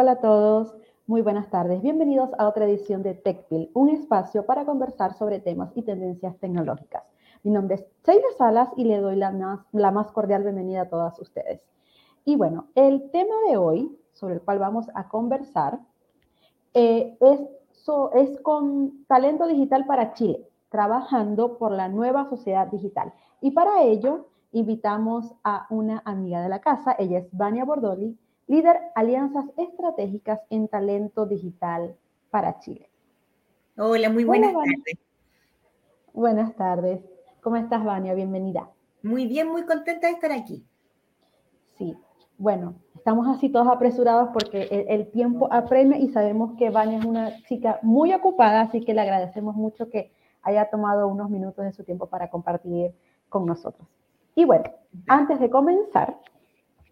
Hola a todos, muy buenas tardes. Bienvenidos a otra edición de TechPil, un espacio para conversar sobre temas y tendencias tecnológicas. Mi nombre es Sheila Salas y le doy la más, la más cordial bienvenida a todas ustedes. Y bueno, el tema de hoy, sobre el cual vamos a conversar, eh, es, es con talento digital para Chile, trabajando por la nueva sociedad digital. Y para ello, invitamos a una amiga de la casa, ella es Vania Bordoli, líder alianzas estratégicas en talento digital para Chile. Hola, muy buenas tardes. Buenas tardes. ¿Cómo estás, Vania? Bienvenida. Muy bien, muy contenta de estar aquí. Sí, bueno, estamos así todos apresurados porque el, tiempo apremia y sabemos que Vania es una chica muy ocupada, así que le agradecemos mucho que haya tomado unos minutos de su tiempo para compartir con nosotros. Y bueno, antes de comenzar,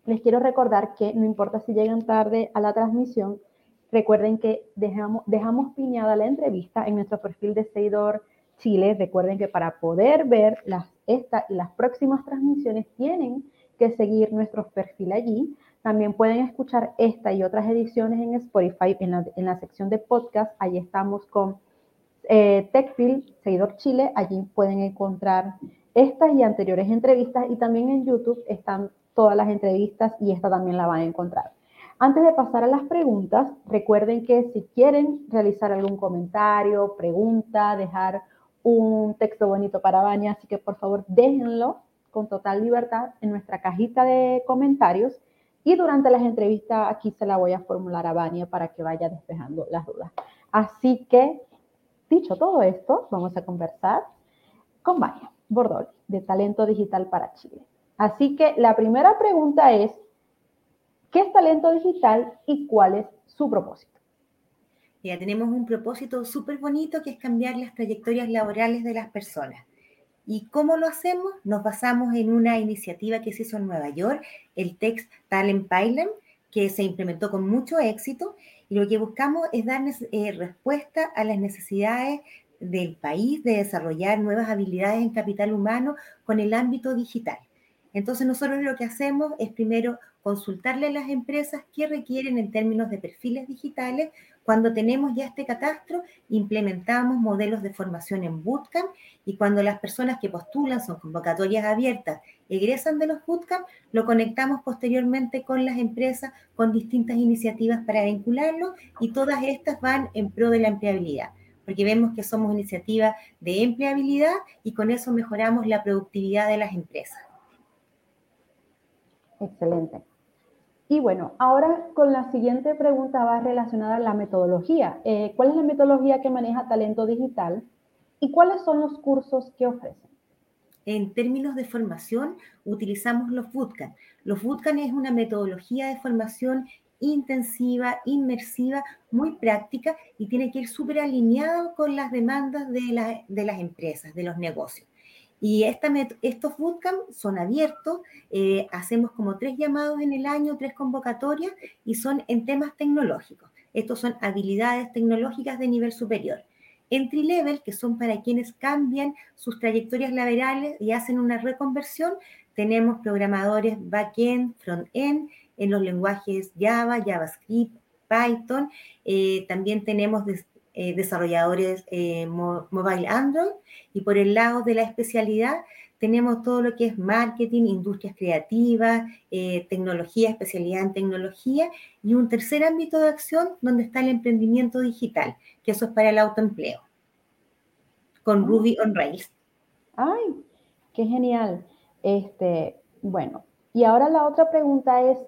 les quiero recordar que no importa si llegan tarde a la transmisión, recuerden que dejamos, piñada la entrevista en nuestro perfil de Seguidor Chile. Recuerden que para poder ver las, esta y las próximas transmisiones tienen que seguir nuestro perfil allí. También pueden escuchar esta y otras ediciones en Spotify, en la, sección de podcast. Allí estamos con eh, Seguidor Chile. Allí pueden encontrar estas y anteriores entrevistas y también en YouTube están todas las entrevistas y esta también la van a encontrar. Antes de pasar a las preguntas, recuerden que si quieren realizar algún comentario, pregunta, dejar un texto bonito para Baña, así que por favor déjenlo con total libertad en nuestra cajita de comentarios y durante las entrevistas aquí se la voy a formular a Baña para que vaya despejando las dudas. Así que, dicho todo esto, vamos a conversar con Baña. Bordol, de Talento Digital para Chile. Así que la primera pregunta es, ¿qué es talento digital y cuál es su propósito? Ya tenemos un propósito súper bonito que es cambiar las trayectorias laborales de las personas. ¿Y cómo lo hacemos? Nos basamos en una iniciativa que se hizo en Nueva York, el Text Talent Pilot, que se implementó con mucho éxito. Y lo que buscamos es dar eh, respuesta a las necesidades del país de desarrollar nuevas habilidades en capital humano con el ámbito digital. Entonces nosotros lo que hacemos es primero consultarle a las empresas qué requieren en términos de perfiles digitales. Cuando tenemos ya este catastro, implementamos modelos de formación en bootcamp y cuando las personas que postulan son convocatorias abiertas, egresan de los bootcamp, lo conectamos posteriormente con las empresas con distintas iniciativas para vincularlo y todas estas van en pro de la empleabilidad porque vemos que somos iniciativa de empleabilidad y con eso mejoramos la productividad de las empresas. Excelente. Y bueno, ahora con la siguiente pregunta va relacionada a la metodología. Eh, ¿Cuál es la metodología que maneja Talento Digital y cuáles son los cursos que ofrecen? En términos de formación, utilizamos los bootcamp. Los bootcamp es una metodología de formación intensiva, inmersiva, muy práctica y tiene que ir súper alineado con las demandas de, de, las empresas, de los negocios. Y estos bootcamps son abiertos, eh, hacemos como tres llamados en el año, tres convocatorias y son en temas tecnológicos. Estos son habilidades tecnológicas de nivel superior. Entry level, que son para quienes cambian sus trayectorias laborales y hacen una reconversión, tenemos programadores back-end, front-end, en los lenguajes Java, JavaScript, Python. Eh, también tenemos eh, desarrolladores eh, mobile Android y por el lado de la especialidad tenemos todo lo que es marketing, industrias creativas, tecnología, especialidad en tecnología y un tercer ámbito de acción donde está el emprendimiento digital, que eso es para el autoempleo, con ah. Ruby on Rails. ¡Ay! ¡Qué genial! Este, bueno, y ahora la otra pregunta es,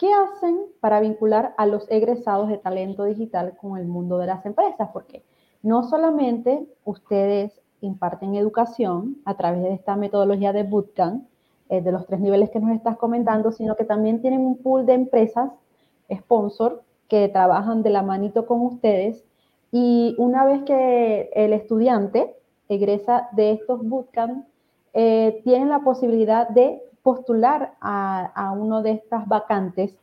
¿Qué hacen para vincular a los egresados de talento digital con el mundo de las empresas? Porque no solamente ustedes imparten educación a través de esta metodología de bootcamp, eh, de los tres niveles que nos estás comentando, sino que también tienen un pool de empresas, sponsor, que trabajan de la manito con ustedes. Y una vez que el estudiante egresa de estos bootcamps, eh, tienen la posibilidad de postular a, uno de estas vacantes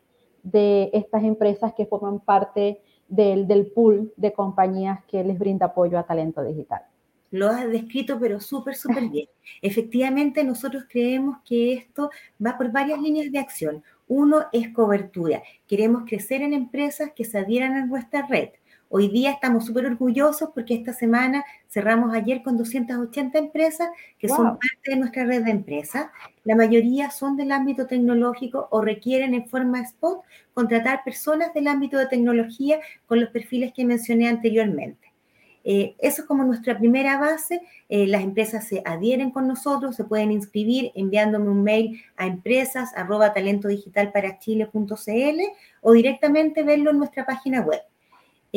de estas empresas que forman parte del, pool de compañías que les brinda apoyo a talento digital. Lo has descrito, pero súper, súper bien. Efectivamente, nosotros creemos que esto va por varias líneas de acción. Uno es cobertura. Queremos crecer en empresas que se adhieran a nuestra red. Hoy día estamos súper orgullosos porque esta semana cerramos ayer con 280 empresas que son parte de nuestra red de empresas. La mayoría son del ámbito tecnológico o requieren en forma spot contratar personas del ámbito de tecnología con los perfiles que mencioné anteriormente. Eh, eso es como nuestra primera base. Eh, las empresas se adhieren con nosotros, se pueden inscribir enviándome un mail a empresas arroba o directamente verlo en nuestra página web.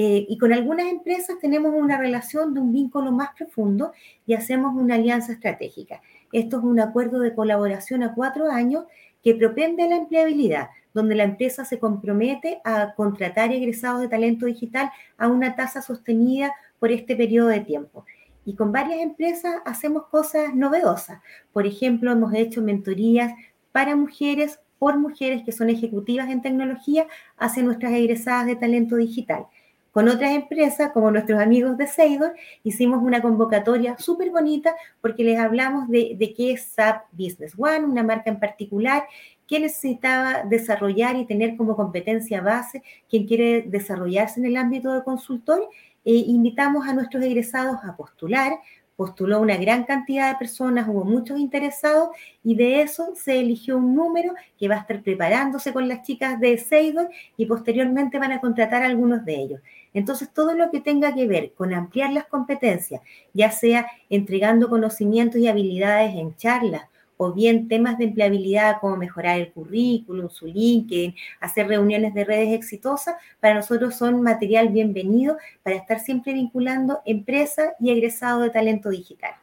Eh, y con algunas empresas tenemos una relación de un vínculo más profundo y hacemos una alianza estratégica. Esto es un acuerdo de colaboración a cuatro años que propende a la empleabilidad, donde la empresa se compromete a contratar egresados de talento digital a una tasa sostenida por este periodo de tiempo. Y con varias empresas hacemos cosas novedosas. Por ejemplo, hemos hecho mentorías para mujeres, por mujeres que son ejecutivas en tecnología, hacia nuestras egresadas de talento digital. Con otras empresas, como nuestros amigos de Seidor, hicimos una convocatoria súper bonita porque les hablamos de, qué es SAP Business One, una marca en particular, qué necesitaba desarrollar y tener como competencia base quien quiere desarrollarse en el ámbito de consultor. E invitamos a nuestros egresados a postular, postuló una gran cantidad de personas, hubo muchos interesados y de eso se eligió un número que va a estar preparándose con las chicas de Seidor y posteriormente van a contratar a algunos de ellos. Entonces, todo lo que tenga que ver con ampliar las competencias, ya sea entregando conocimientos y habilidades en charlas, o bien temas de empleabilidad como mejorar el currículum, su LinkedIn, hacer reuniones de redes exitosas, para nosotros son material bienvenido para estar siempre vinculando empresa y egresado de talento digital.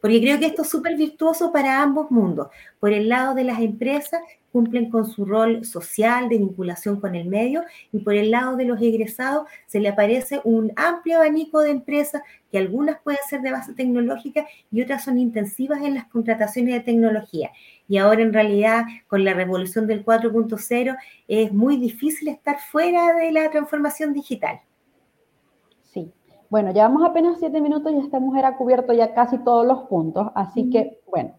Porque creo que esto es súper virtuoso para ambos mundos. Por el lado de las empresas, cumplen con su rol social de vinculación con el medio y por el lado de los egresados se le aparece un amplio abanico de empresas que algunas pueden ser de base tecnológica y otras son intensivas en las contrataciones de tecnología. Y ahora en realidad con la revolución del 4.0 es muy difícil estar fuera de la transformación digital. Sí, bueno, llevamos apenas siete minutos y esta mujer ha cubierto ya casi todos los puntos, así que bueno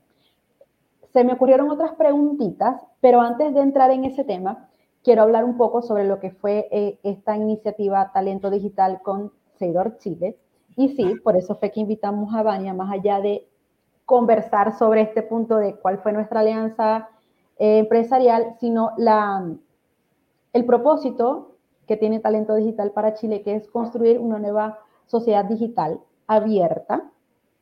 se me ocurrieron otras preguntitas, pero antes de entrar en ese tema, quiero hablar un poco sobre lo que fue eh, esta iniciativa Talento Digital con Seidor Chile. Y sí, por eso fue que invitamos a Vania, más allá de conversar sobre este punto de cuál fue nuestra alianza eh, empresarial, sino la, el propósito que tiene Talento Digital para Chile, que es construir una nueva sociedad digital abierta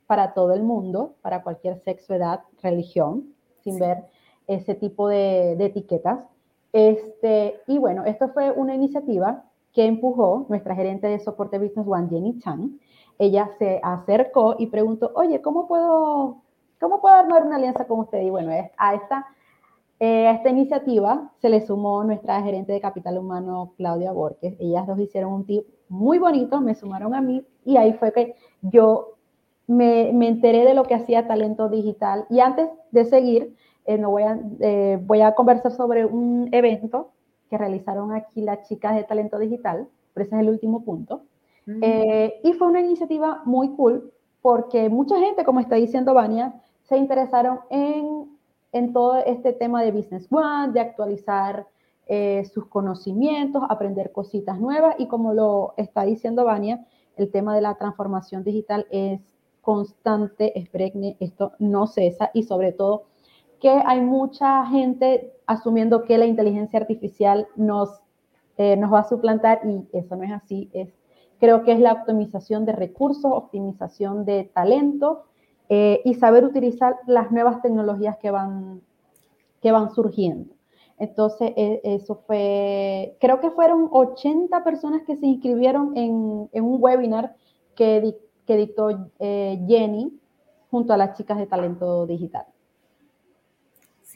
para todo el mundo, para cualquier sexo, edad, religión, sin ver ese tipo de, etiquetas. Este, y bueno, esto fue una iniciativa que empujó nuestra gerente de soporte Business One, Jenny Chan. Ella se acercó y preguntó, oye, ¿cómo puedo, cómo puedo armar una alianza con usted? Y bueno, a esta, eh, a esta iniciativa se le sumó nuestra gerente de capital humano, Claudia Borges. Ellas dos hicieron un tip muy bonito, me sumaron a mí y ahí fue que yo me, enteré de lo que hacía Talento Digital. Y antes de seguir, eh, voy, a, eh, voy a conversar sobre un evento que realizaron aquí las chicas de Talento Digital, pero ese es el último punto. Mm. Eh, y fue una iniciativa muy cool porque mucha gente, como está diciendo Vania, se interesaron en, en todo este tema de Business One, de actualizar sus conocimientos, aprender cositas nuevas y como lo está diciendo Vania, el tema de la transformación digital es constante, es esto no cesa y sobre todo que hay mucha gente asumiendo que la inteligencia artificial nos, eh, nos va a suplantar y eso no es así. Es, creo que es la optimización de recursos, optimización de talento eh, y saber utilizar las nuevas tecnologías que van, que van surgiendo. Entonces, e, eso fue, creo que fueron 80 personas que se inscribieron en, en un webinar que que dictó eh, Jenny junto a las chicas de talento digital.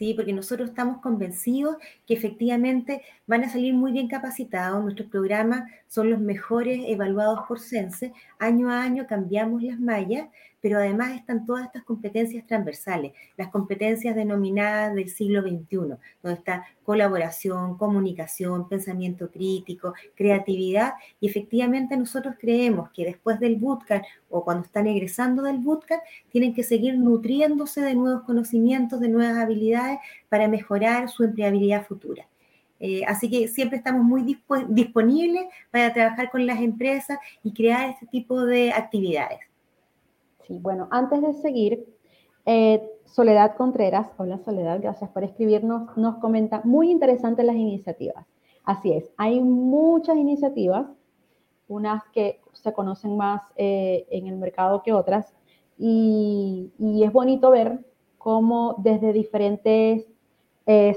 Sí, porque nosotros estamos convencidos que efectivamente van a salir muy bien capacitados. Nuestros programas son los mejores evaluados por Sense. Año a año cambiamos las mallas, pero además están todas estas competencias transversales, las competencias denominadas del siglo XXI, donde está colaboración, comunicación, pensamiento crítico, creatividad, y efectivamente nosotros creemos que después del bootcamp o cuando están egresando del bootcamp, tienen que seguir nutriéndose de nuevos conocimientos, de nuevas habilidades para mejorar su empleabilidad futura. Eh, así que siempre estamos muy disponibles para trabajar con las empresas y crear este tipo de actividades. Bueno, antes de seguir, eh, Soledad Contreras, hola Soledad, gracias por escribirnos, nos comenta muy interesantes las iniciativas. Así es, hay muchas iniciativas, unas que se conocen más eh, en el mercado que otras, y, es bonito ver cómo desde diferentes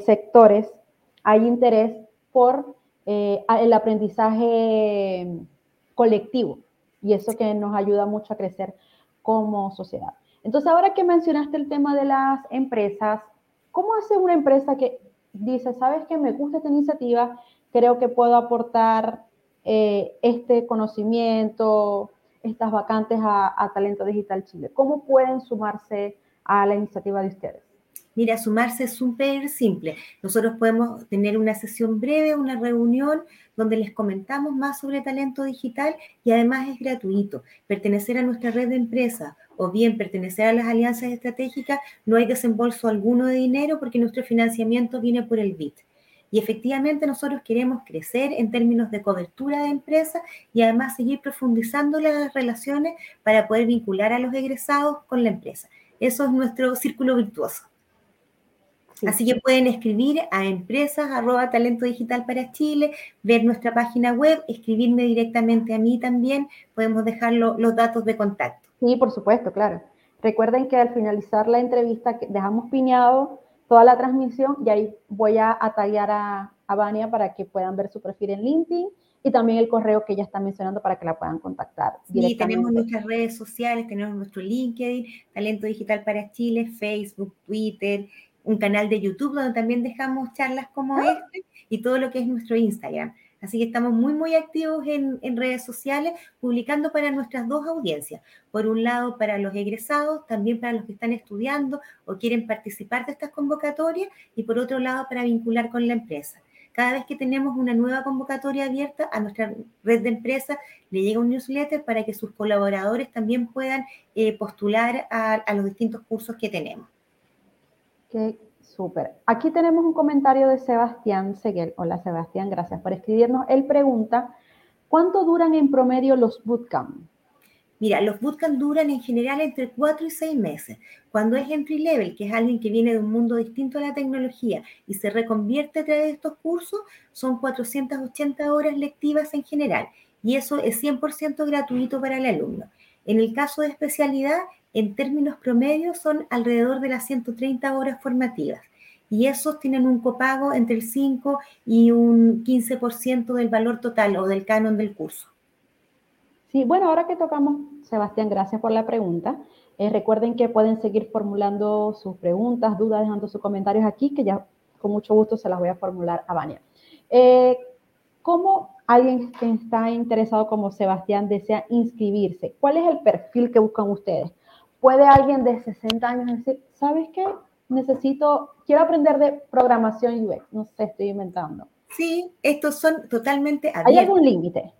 sectores hay interés por eh, el aprendizaje colectivo y eso que nos ayuda mucho a crecer como sociedad. Entonces, ahora que mencionaste el tema de las empresas, ¿cómo hace una empresa que dice, sabes que me gusta esta iniciativa, creo que puedo aportar eh, este conocimiento, estas vacantes a Talento Digital Chile? ¿Cómo pueden sumarse a la iniciativa de ustedes? Mira, sumarse es súper simple. Nosotros podemos tener una sesión breve, una reunión donde les comentamos más sobre talento digital y además es gratuito. Pertenecer a nuestra red de empresas o bien pertenecer a las alianzas estratégicas, no hay desembolso alguno de dinero porque nuestro financiamiento viene por el BIT. Y efectivamente nosotros queremos crecer en términos de cobertura de empresas y además seguir profundizando las relaciones para poder vincular a los egresados con la empresa. Eso es nuestro círculo virtuoso. Así que pueden escribir a empresas arroba talento digital para Chile, ver nuestra página web, escribirme directamente a mí también. Podemos dejar los datos de contacto. Sí, por supuesto, claro. Recuerden que al finalizar la entrevista dejamos piñado toda la transmisión y ahí voy a atallar a, a Vania para que puedan ver su perfil en LinkedIn y también el correo que ella está mencionando para que la puedan contactar. Sí, tenemos nuestras redes sociales, tenemos nuestro LinkedIn, Talento Digital para Chile, Facebook, Twitter, un canal de YouTube donde también dejamos charlas como ah. este y todo lo que es nuestro Instagram. Así que estamos muy, muy activos en, redes sociales, publicando para nuestras dos audiencias. Por un lado, para los egresados, también para los que están estudiando o quieren participar de estas convocatorias, y por otro lado, para vincular con la empresa. Cada vez que tenemos una nueva convocatoria abierta a nuestra red de empresas, le llega un newsletter para que sus colaboradores también puedan eh, postular a, a los distintos cursos que tenemos. Qué súper. Aquí tenemos un comentario de Sebastián Seguel. Hola Sebastián, gracias por escribirnos. Él pregunta, ¿cuánto duran en promedio los bootcamp? Mira, los bootcamp duran en general entre 4 y 6 meses. Cuando es entry level, que es alguien que viene de un mundo distinto a la tecnología y se reconvierte a través de estos cursos, son 480 horas lectivas en general. Y eso es 100% gratuito para el alumno. En el caso de especialidad, en términos promedios son alrededor de las 130 horas formativas y esos tienen un copago entre el 5 y un 15% del valor total o del canon del curso. Sí, bueno, ahora que tocamos, Sebastián, gracias por la pregunta. Eh, recuerden que pueden seguir formulando sus preguntas, dudas, dejando sus comentarios aquí, que ya con mucho gusto se las voy a formular a Vania. Eh, ¿Cómo alguien que está interesado como Sebastián desea inscribirse? ¿Cuál es el perfil que buscan ustedes? Puede alguien de 60 años decir, ¿sabes qué? Necesito, quiero aprender de programación UX, no sé, estoy inventando. Sí, estos son totalmente abiertos. ¿Hay algún límite?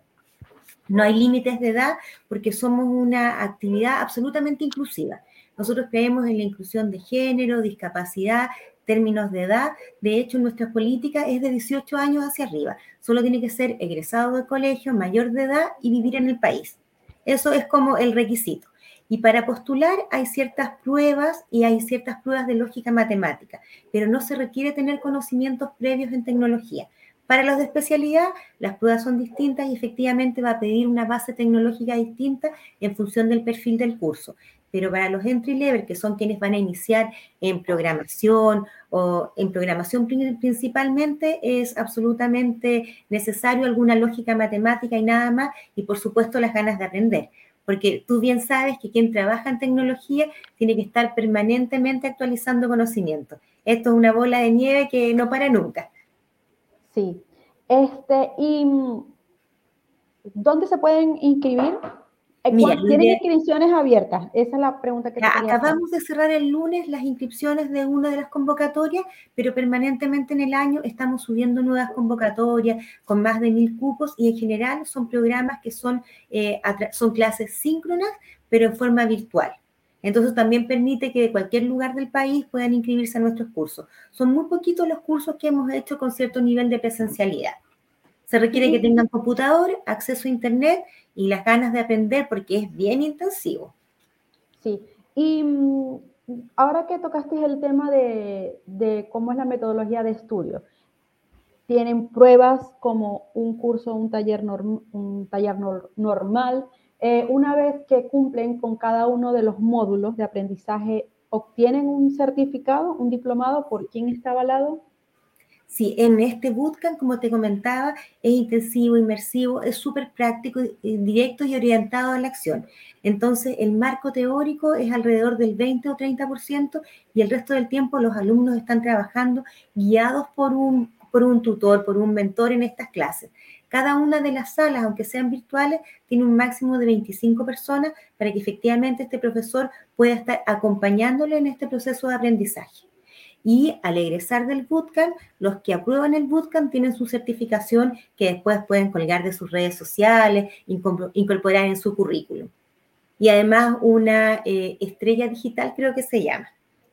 No hay límites de edad porque somos una actividad absolutamente inclusiva. Nosotros creemos en la inclusión de género, discapacidad, términos de edad. De hecho, nuestra política es de 18 años hacia arriba. Solo tiene que ser egresado de colegio, mayor de edad y vivir en el país. Eso es como el requisito. Y para postular hay ciertas pruebas y hay ciertas pruebas de lógica matemática, pero no se requiere tener conocimientos previos en tecnología. Para los de especialidad, las pruebas son distintas y efectivamente va a pedir una base tecnológica distinta en función del perfil del curso. Pero para los entry level, que son quienes van a iniciar en programación o en programación principalmente, es absolutamente necesario alguna lógica matemática y nada más, y por supuesto las ganas de aprender porque tú bien sabes que quien trabaja en tecnología tiene que estar permanentemente actualizando conocimiento. Esto es una bola de nieve que no para nunca. Sí. Este, ¿Y dónde se pueden inscribir? ¿Tienen inscripciones abiertas? Esa es la pregunta que te Acabamos de cerrar el lunes las inscripciones de una de las convocatorias, pero permanentemente en el año estamos subiendo nuevas convocatorias con más de mil cupos y en general son programas que son, eh, son clases síncronas, pero en forma virtual. Entonces también permite que de cualquier lugar del país puedan inscribirse a nuestros cursos. Son muy poquitos los cursos que hemos hecho con cierto nivel de presencialidad. Se requiere que tengan computador, acceso a Internet y las ganas de aprender porque es bien intensivo. Sí, y mm, ahora que tocaste el tema de, cómo es la metodología de estudio, tienen pruebas como un curso, un taller, un taller normal, eh, una vez que cumplen con cada uno de los módulos de aprendizaje, ¿obtienen un certificado, un diplomado? ¿Por quién está avalado? Sí, en este bootcamp, como te comentaba, es intensivo, inmersivo, es súper práctico, directo y orientado a la acción. Entonces, el marco teórico es alrededor del 20 o 30% y el resto del tiempo los alumnos están trabajando guiados por un, por un tutor, por un mentor en estas clases. Cada una de las salas, aunque sean virtuales, tiene un máximo de 25 personas para que efectivamente este profesor pueda estar acompañándole en este proceso de aprendizaje. Y al egresar del bootcamp, los que aprueban el bootcamp tienen su certificación que después pueden colgar de sus redes sociales, incorporar en su currículum. Y además una eh, estrella digital creo que se llama.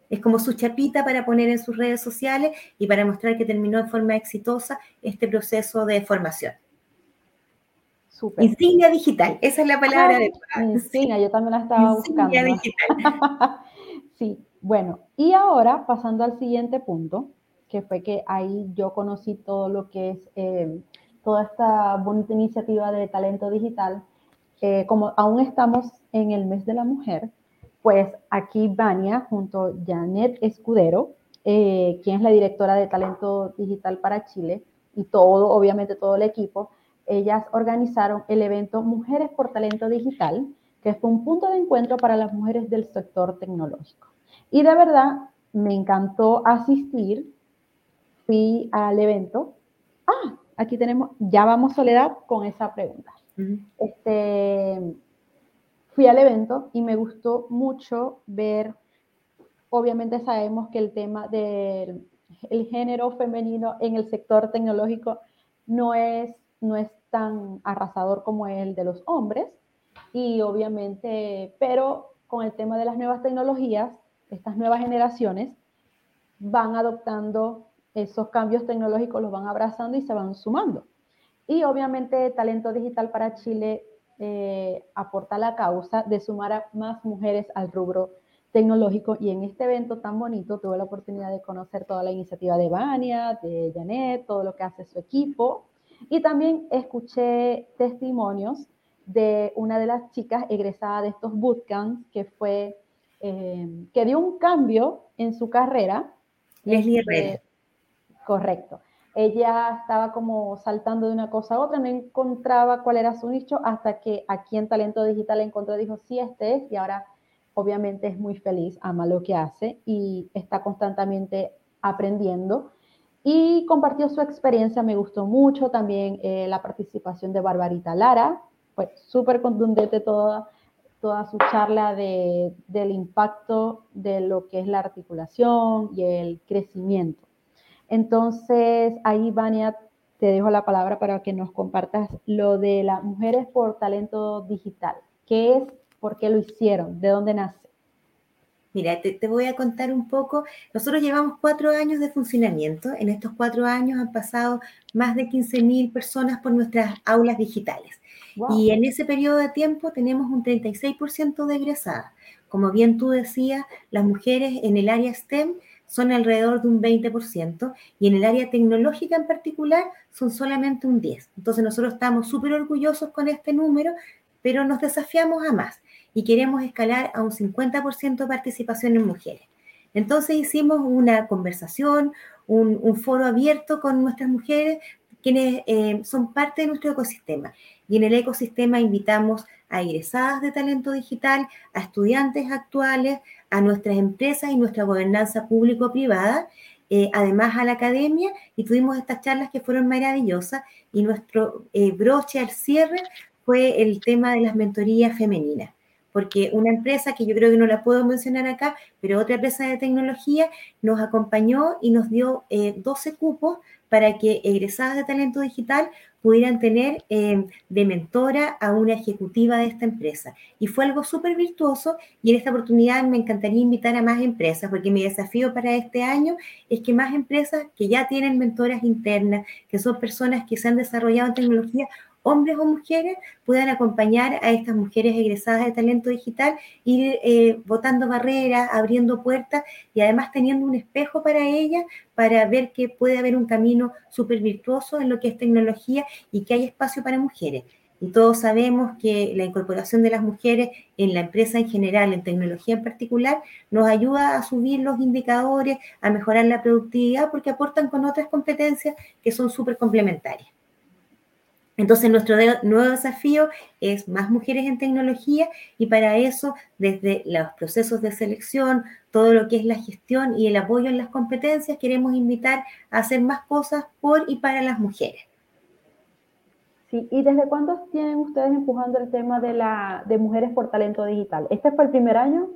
Es como su chapita para poner en sus redes sociales y para mostrar que terminó de forma exitosa este proceso de formación. Insignia digital, esa es la palabra de Insignia, yo también la estaba Insignia Digital. sí, bueno, y ahora pasando al siguiente punto, que fue que ahí yo conocí todo lo que es eh, toda esta bonita iniciativa de talento digital. Eh, como aún estamos en el mes de la mujer, pues aquí Vania junto a Janet Escudero, eh, quien es la directora de talento digital para Chile, y todo, obviamente todo el equipo, ellas organizaron el evento Mujeres por Talento Digital, que fue un punto de encuentro para las mujeres del sector tecnológico. Y de verdad me encantó asistir, fui al evento. Ah, aquí tenemos, ya vamos Soledad con esa pregunta. este, fui al evento y me gustó mucho ver, obviamente sabemos que el tema del el género femenino en el sector tecnológico no es no es tan arrasador como el de los hombres. Y obviamente, pero con el tema de las nuevas tecnologías, estas nuevas generaciones van adoptando esos cambios tecnológicos, los van abrazando y se van sumando. Y obviamente Talento Digital para Chile eh, aporta la causa de sumar a más mujeres al rubro tecnológico y en este evento tan bonito tuve la oportunidad de conocer toda la iniciativa de Vania, de Janet, todo lo que hace su equipo y también escuché testimonios de una de las chicas egresadas de estos bootcamps que fue, eh, que dio un cambio en su carrera. Leslie este, correcto. Ella estaba como saltando de una cosa a otra, no encontraba cuál era su nicho hasta que aquí en Talento Digital encontró, dijo, sí, este es, y ahora obviamente es muy feliz, ama lo que hace y está constantemente aprendiendo y compartió su experiencia, me gustó mucho también eh, la participación de Barbarita Lara, fue súper contundente toda, toda su charla de, del impacto de lo que es la articulación y el crecimiento. Entonces, ahí, Vania, te dejo la palabra para que nos compartas lo de las mujeres por talento digital. ¿Qué es? ¿Por qué lo hicieron? ¿De dónde nace? Mira, te, voy a contar un poco. Nosotros llevamos cuatro años de funcionamiento. En estos cuatro años han pasado más de 15.000 personas por nuestras aulas digitales. Y en ese periodo de tiempo tenemos un 36% de egresadas. Como bien tú decías, las mujeres en el área STEM son alrededor de un 20% y en el área tecnológica en particular son solamente un 10%. Entonces nosotros estamos súper orgullosos con este número, pero nos desafiamos a más y queremos escalar a un 50% de participación en mujeres. Entonces hicimos una conversación, un, foro abierto con nuestras mujeres, quienes eh, son parte de nuestro ecosistema. Y en el ecosistema invitamos a egresadas de talento digital, a estudiantes actuales, a nuestras empresas y nuestra gobernanza público-privada, eh, además a la academia, y tuvimos estas charlas que fueron maravillosas. Y nuestro eh, broche al cierre fue el tema de las mentorías femeninas porque una empresa que yo creo que no la puedo mencionar acá, pero otra empresa de tecnología nos acompañó y nos dio 12 eh, cupos para que egresadas de talento digital pudieran tener eh, de mentora a una ejecutiva de esta empresa. Y fue algo súper virtuoso y en esta oportunidad me encantaría invitar a más empresas, porque mi desafío para este año es que más empresas que ya tienen mentoras internas, que son personas que se han desarrollado en tecnología, hombres o mujeres, puedan acompañar a estas mujeres egresadas de talento digital, ir eh, botando barreras, abriendo puertas y además teniendo un espejo para ellas para ver que puede haber un camino súper virtuoso en lo que es tecnología y que hay espacio para mujeres. Y todos sabemos que la incorporación de las mujeres en la empresa en general, en tecnología en particular, nos ayuda a subir los indicadores, a mejorar la productividad, porque aportan con otras competencias que son súper complementarias. Entonces, nuestro nuevo desafío es más mujeres en tecnología y para eso, desde los procesos de selección, todo lo que es la gestión y el apoyo en las competencias, queremos invitar a hacer más cosas por y para las mujeres. Sí, ¿y desde cuándo tienen ustedes empujando el tema de, la, de mujeres por talento digital? ¿Este fue el primer año?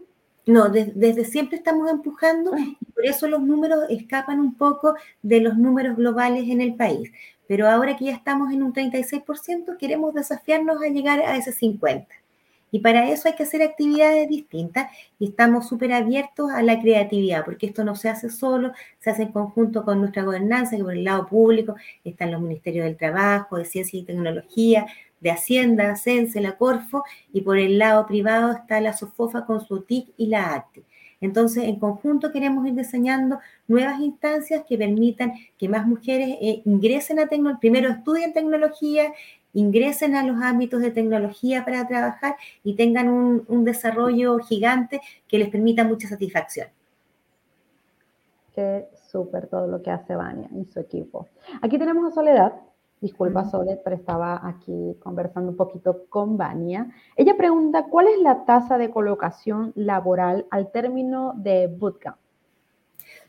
No, desde siempre estamos empujando ah. y por eso los números escapan un poco de los números globales en el país. Pero ahora que ya estamos en un 36%, queremos desafiarnos a llegar a ese 50%. Y para eso hay que hacer actividades distintas y estamos súper abiertos a la creatividad, porque esto no se hace solo, se hace en conjunto con nuestra gobernanza, que por el lado público están los ministerios del Trabajo, de Ciencia y Tecnología, de Hacienda, CENSE, la Corfo, y por el lado privado está la SOFOFA con su TIC y la ARTE. Entonces, en conjunto queremos ir diseñando nuevas instancias que permitan que más mujeres eh, ingresen a tecnología, primero estudien tecnología, ingresen a los ámbitos de tecnología para trabajar y tengan un, desarrollo gigante que les permita mucha satisfacción. Qué súper todo lo que hace Vania y su equipo. Aquí tenemos a Soledad, Disculpa, Soledad, pero estaba aquí conversando un poquito con Vania. Ella pregunta, ¿cuál es la tasa de colocación laboral al término de bootcamp?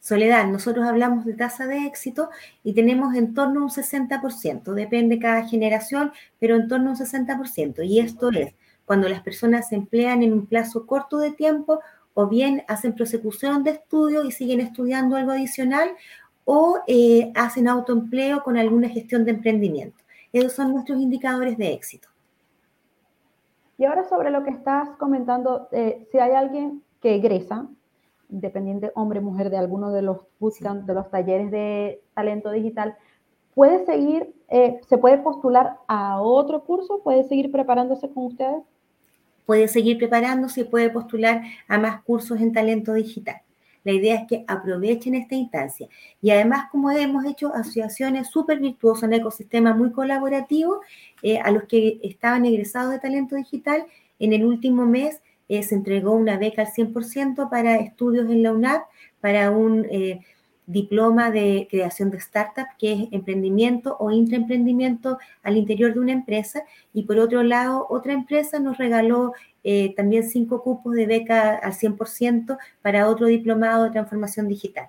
Soledad, nosotros hablamos de tasa de éxito y tenemos en torno a un 60%, depende cada generación, pero en torno a un 60%. Y esto es cuando las personas se emplean en un plazo corto de tiempo o bien hacen prosecución de estudio y siguen estudiando algo adicional o eh, hacen autoempleo con alguna gestión de emprendimiento. Esos son nuestros indicadores de éxito. Y ahora sobre lo que estás comentando, eh, si hay alguien que egresa, independiente hombre o mujer, de alguno de los bootcamps, de los talleres de talento digital, puede seguir, eh, se puede postular a otro curso, puede seguir preparándose con ustedes. Puede seguir preparándose y puede postular a más cursos en talento digital. La idea es que aprovechen esta instancia. Y además, como hemos hecho asociaciones súper virtuosas, un ecosistema muy colaborativo, eh, a los que estaban egresados de talento digital, en el último mes eh, se entregó una beca al 100% para estudios en la UNAP, para un eh, diploma de creación de startup, que es emprendimiento o intraemprendimiento al interior de una empresa. Y por otro lado, otra empresa nos regaló eh, también cinco cupos de beca al 100% para otro diplomado de transformación digital.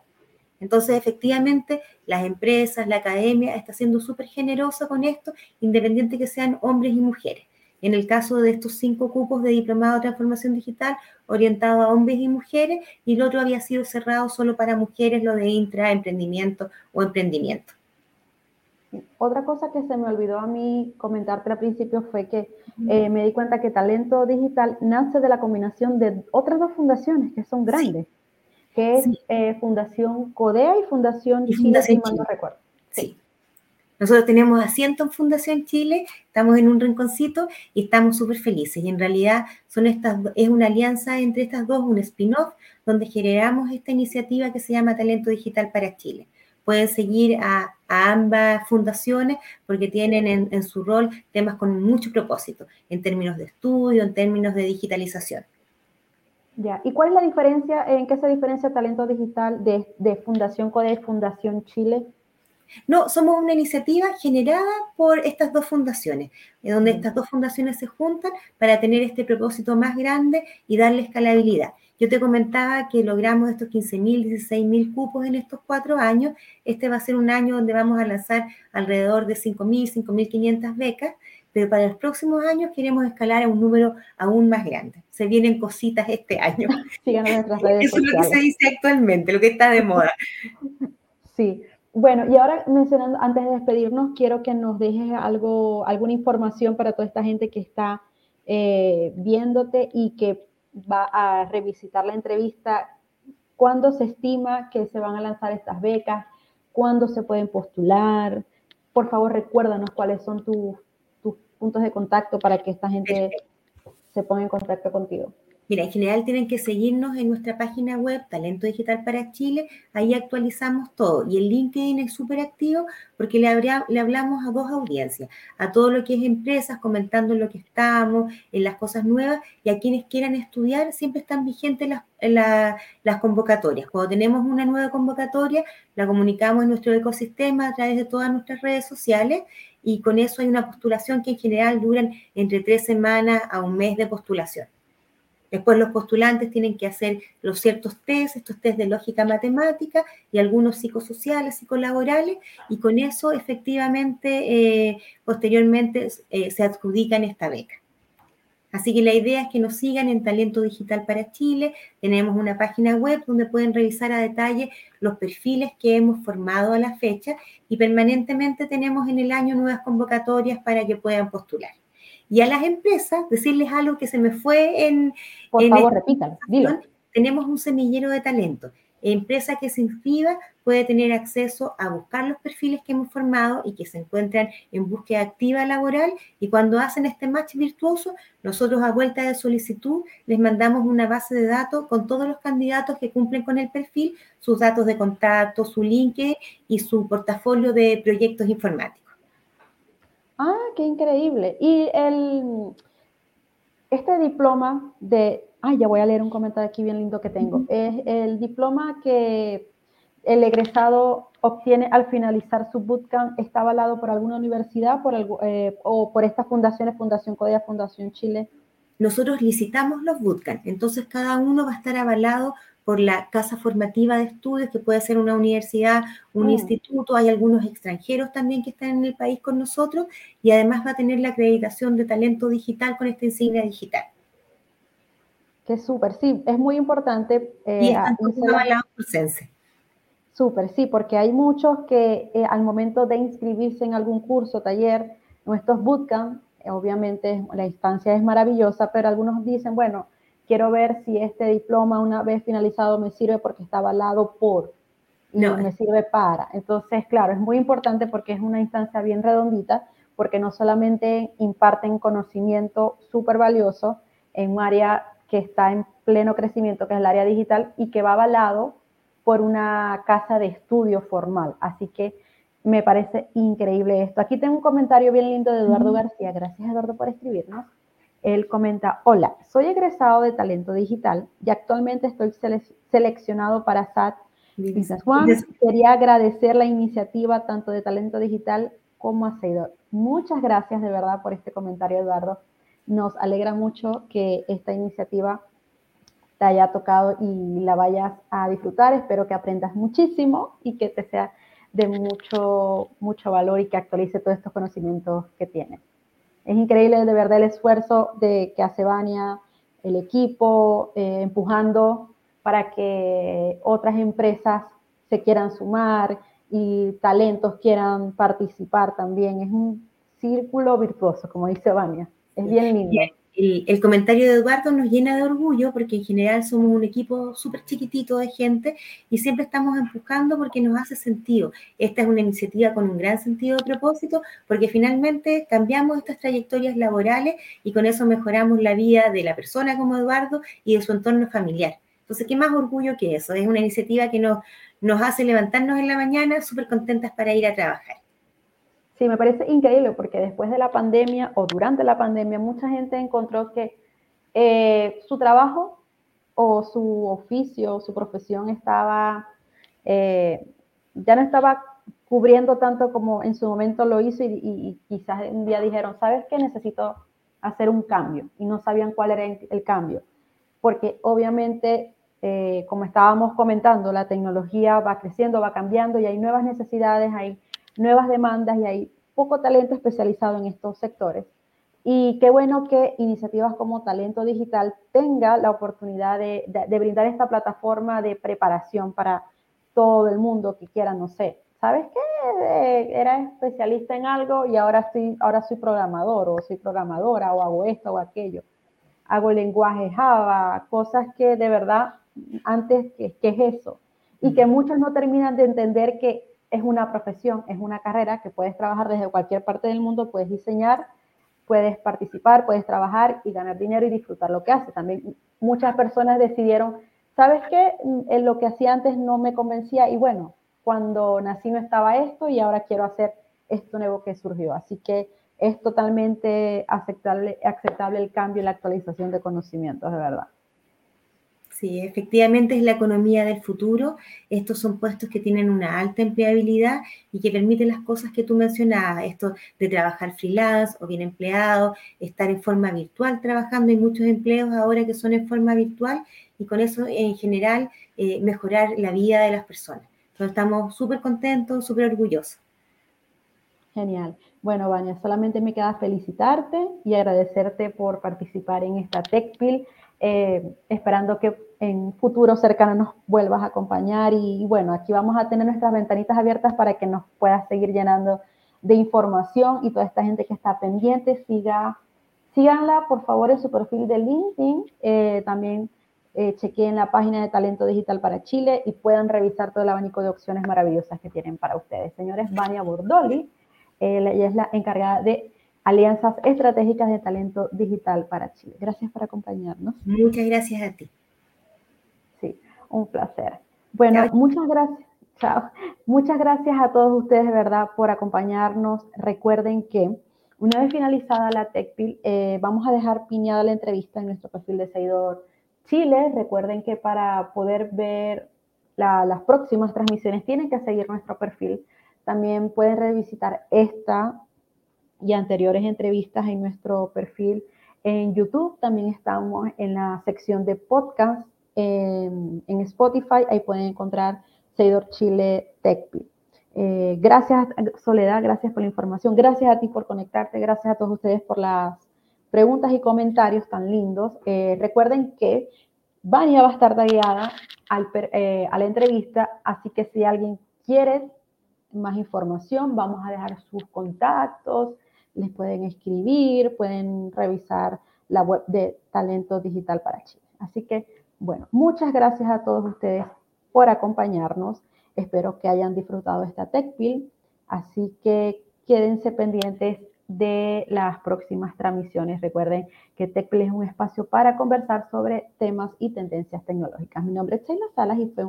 Entonces, efectivamente, las empresas, la academia está siendo súper generosa con esto, independiente que sean hombres y mujeres. En el caso de estos cinco cupos de diplomado de transformación digital, orientado a hombres y mujeres, y el otro había sido cerrado solo para mujeres, lo de intraemprendimiento o emprendimiento. Otra cosa que se me olvidó a mí comentarte al principio fue que eh, me di cuenta que Talento Digital nace de la combinación de otras dos fundaciones que son grandes, que es eh, Fundación Codea y Fundación Chile, si mal no recuerdo. Sí. Nosotros tenemos asiento en Fundación Chile, estamos en un rinconcito y estamos súper felices. Y en realidad es una alianza entre estas dos, un spin-off, donde generamos esta iniciativa que se llama Talento Digital para Chile pueden seguir a, ambas fundaciones porque tienen en, su rol temas con mucho propósito en términos de estudio, en términos de digitalización. Ya, ¿y cuál es la diferencia, en qué se diferencia Talento Digital de, Fundación CODE Fundación Chile? No, somos una iniciativa generada por estas dos fundaciones, donde estas dos fundaciones se juntan para tener este propósito más grande y darle escalabilidad. Yo te comentaba que logramos estos 15.000, 16.000 cupos en estos cuatro años. Este va a ser un año donde vamos a lanzar alrededor de 5.000, 5.500 becas, pero para los próximos años queremos escalar a un número aún más grande. Se vienen cositas este año. nuestras redes Eso es lo que se dice actualmente, lo que está de moda. Sí. Bueno, y ahora mencionando, antes de despedirnos, quiero que nos dejes algo, alguna información para toda esta gente que está eh, viéndote y que va a revisitar la entrevista. ¿Cuándo se estima que se van a lanzar estas becas? ¿Cuándo se pueden postular? Por favor, recuérdanos cuáles son tus puntos de contacto para que esta gente se ponga en contacto contigo. Mira, en general tienen que seguirnos en nuestra página web, Talento Digital para Chile, ahí actualizamos todo. Y el LinkedIn es súper activo porque le, le hablamos a dos audiencias, a todo lo que es empresas, comentando lo que estamos, en las cosas nuevas, y a quienes quieran estudiar, siempre están vigentes las, las convocatorias. Cuando tenemos una nueva convocatoria, la comunicamos en nuestro ecosistema a través de todas nuestras redes sociales y con eso hay una postulación que en general duran entre tres semanas a un mes de postulación. Después los postulantes tienen que hacer los ciertos test, estos test de lógica matemática y algunos psicosociales, psicolaborales, y con eso efectivamente eh, posteriormente eh, se adjudican esta beca. Así que la idea es que nos sigan en Talento Digital para Chile. Tenemos una página web donde pueden revisar a detalle los perfiles que hemos formado a la fecha y permanentemente tenemos en el año nuevas convocatorias para que puedan postular y a las empresas decirles algo que se me fue en... Por favor, repitan, dilo. Tenemos un semillero de talento. Empresa que se inscriba puede tener acceso a buscar los perfiles que hemos formado y que se encuentran en búsqueda activa laboral y cuando hacen este match virtuoso, nosotros a vuelta de solicitud les mandamos una base de datos con todos los candidatos que cumplen con el perfil, sus datos de contacto, su link y su portafolio de proyectos informáticos. Ah, qué increíble. Y el, este diploma de, ay, ya voy a leer un comentario aquí bien lindo que tengo, es el diploma que el egresado obtiene al finalizar su bootcamp, ¿está avalado por alguna universidad por eh, o por estas fundaciones, Fundación CODIA, Fundación Chile? Nosotros licitamos los bootcamps, entonces cada uno va a estar avalado por la casa formativa de estudios, que puede ser una universidad, un mm. instituto, hay algunos extranjeros también que están en el país con nosotros, y además va a tener la acreditación de talento digital con esta insignia digital. Qué súper, sí, es muy importante. Eh, y Sense. Súper, sí, porque hay muchos que eh, al momento de inscribirse en algún curso, taller, nuestros bootcamp, obviamente la instancia es maravillosa, pero algunos dicen, bueno, quiero ver si este diploma una vez finalizado me sirve porque está avalado por y no. me sirve para. Entonces, claro, es muy importante porque es una instancia bien redondita, porque no solamente imparten conocimiento súper valioso en un área que está en pleno crecimiento, que es el área digital, y que va avalado por una casa de estudio formal. Así que me parece increíble esto. Aquí tengo un comentario bien lindo de Eduardo García. Gracias, Eduardo, por escribirnos. Él comenta, hola, soy egresado de talento digital y actualmente estoy seleccionado para SAT Business One. Quería agradecer la iniciativa tanto de talento digital como a Seidor. Muchas gracias de verdad por este comentario, Eduardo. Nos alegra mucho que esta iniciativa te haya tocado y la vayas a disfrutar. Espero que aprendas muchísimo y que te sea de mucho, mucho valor y que actualice todos estos conocimientos que tienes. Es increíble de verdad el esfuerzo de que hace Vania, el equipo, eh, empujando para que otras empresas se quieran sumar y talentos quieran participar también. Es un círculo virtuoso, como dice Vania. Es bien lindo el, comentario de Eduardo nos llena de orgullo porque en general somos un equipo súper chiquitito de gente y siempre estamos empujando porque nos hace sentido. Esta es una iniciativa con un gran sentido de propósito porque finalmente cambiamos estas trayectorias laborales y con eso mejoramos la vida de la persona como Eduardo y de su entorno familiar. Entonces, ¿qué más orgullo que eso? Es una iniciativa que nos, nos hace levantarnos en la mañana súper contentas para ir a trabajar. Sí, me parece increíble porque después de la pandemia o durante la pandemia mucha gente encontró que eh, su trabajo o su oficio, su profesión estaba, eh, ya no estaba cubriendo tanto como en su momento lo hizo y, quizás un día dijeron, ¿sabes qué? Necesito hacer un cambio y no sabían cuál era el cambio. porque obviamente, eh, como estábamos comentando, la tecnología va creciendo, va cambiando y hay nuevas necesidades, hay nuevas demandas y hay poco talento especializado en estos sectores. Y qué bueno que iniciativas como Talento Digital tenga la oportunidad de, brindar esta plataforma de preparación para todo el mundo que quiera, no sé, ¿sabes qué? era especialista en algo y ahora, soy, ahora soy programador o soy programadora o hago esto o aquello. Hago lenguaje Java, cosas que de verdad antes, ¿qué, qué es eso? Y que muchos no terminan de entender que es una profesión, es una carrera que puedes trabajar desde cualquier parte del mundo, puedes diseñar puedes participar, puedes trabajar y ganar dinero y disfrutar lo que haces. También muchas personas decidieron, ¿sabes qué? Mm, en lo que hacía antes no me convencía y bueno, cuando nací no estaba esto y ahora quiero hacer esto nuevo que surgió. Así que es totalmente aceptable, aceptable el cambio y la actualización de conocimientos, de verdad. Sí, efectivamente es la economía del futuro. Estos son puestos que tienen una alta empleabilidad y que permiten las cosas que tú mencionabas, esto de trabajar freelance o bien empleado, estar en forma virtual trabajando. Hay muchos empleos ahora que son en forma virtual y con eso en general eh, mejorar la vida de las personas. Entonces estamos súper contentos, súper orgullosos. Genial. Bueno, Vania, solamente me queda felicitarte y agradecerte por participar en esta TechPil, eh, esperando que en futuro cercano nos vuelvas a acompañar. Y, bueno, aquí vamos a tener nuestras ventanitas abiertas para que nos puedas seguir llenando de información y toda esta gente que está pendiente, siga, síganla por favor en su perfil de LinkedIn, eh, también eh, chequeen la página de Talento Digital para Chile y puedan revisar todo el abanico de opciones maravillosas que tienen para ustedes. Señores, Vania Bordoli, ella es la encargada de alianzas estratégicas de talento digital para Chile. Gracias por acompañarnos. Muchas gracias a ti un placer. Bueno, muchas gracias. Chao. Muchas gracias a todos ustedes de verdad por acompañarnos. Recuerden que una vez finalizada la TechPil, eh, vamos a dejar piñada la entrevista en nuestro perfil de seguidor Chile. Recuerden que para poder ver las próximas transmisiones tienen que seguir nuestro perfil. También pueden revisitar esta y anteriores entrevistas en nuestro perfil en YouTube. También estamos en la sección de podcast en, Spotify, ahí pueden encontrar Seguidor Chile TechPi. Eh, gracias, Soledad, gracias por la información. Gracias a ti por conectarte. Gracias a todos ustedes por las preguntas y comentarios tan lindos. Eh, recuerden que Vania va a estar guiada eh, a la entrevista, así que si alguien quiere más información, vamos a dejar sus contactos, les pueden escribir, pueden revisar la web de Talento Digital para Chile. Así que bueno, muchas gracias a todos ustedes por acompañarnos. Espero que hayan disfrutado esta TechPil. Así que quédense pendientes de las próximas transmisiones. Recuerden que TechPil es un espacio para conversar sobre temas y tendencias tecnológicas. Mi nombre es Sheila Salas y fue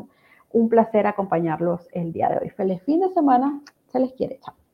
un, placer acompañarlos el día de hoy. Feliz fin de semana. Se les quiere. Chao.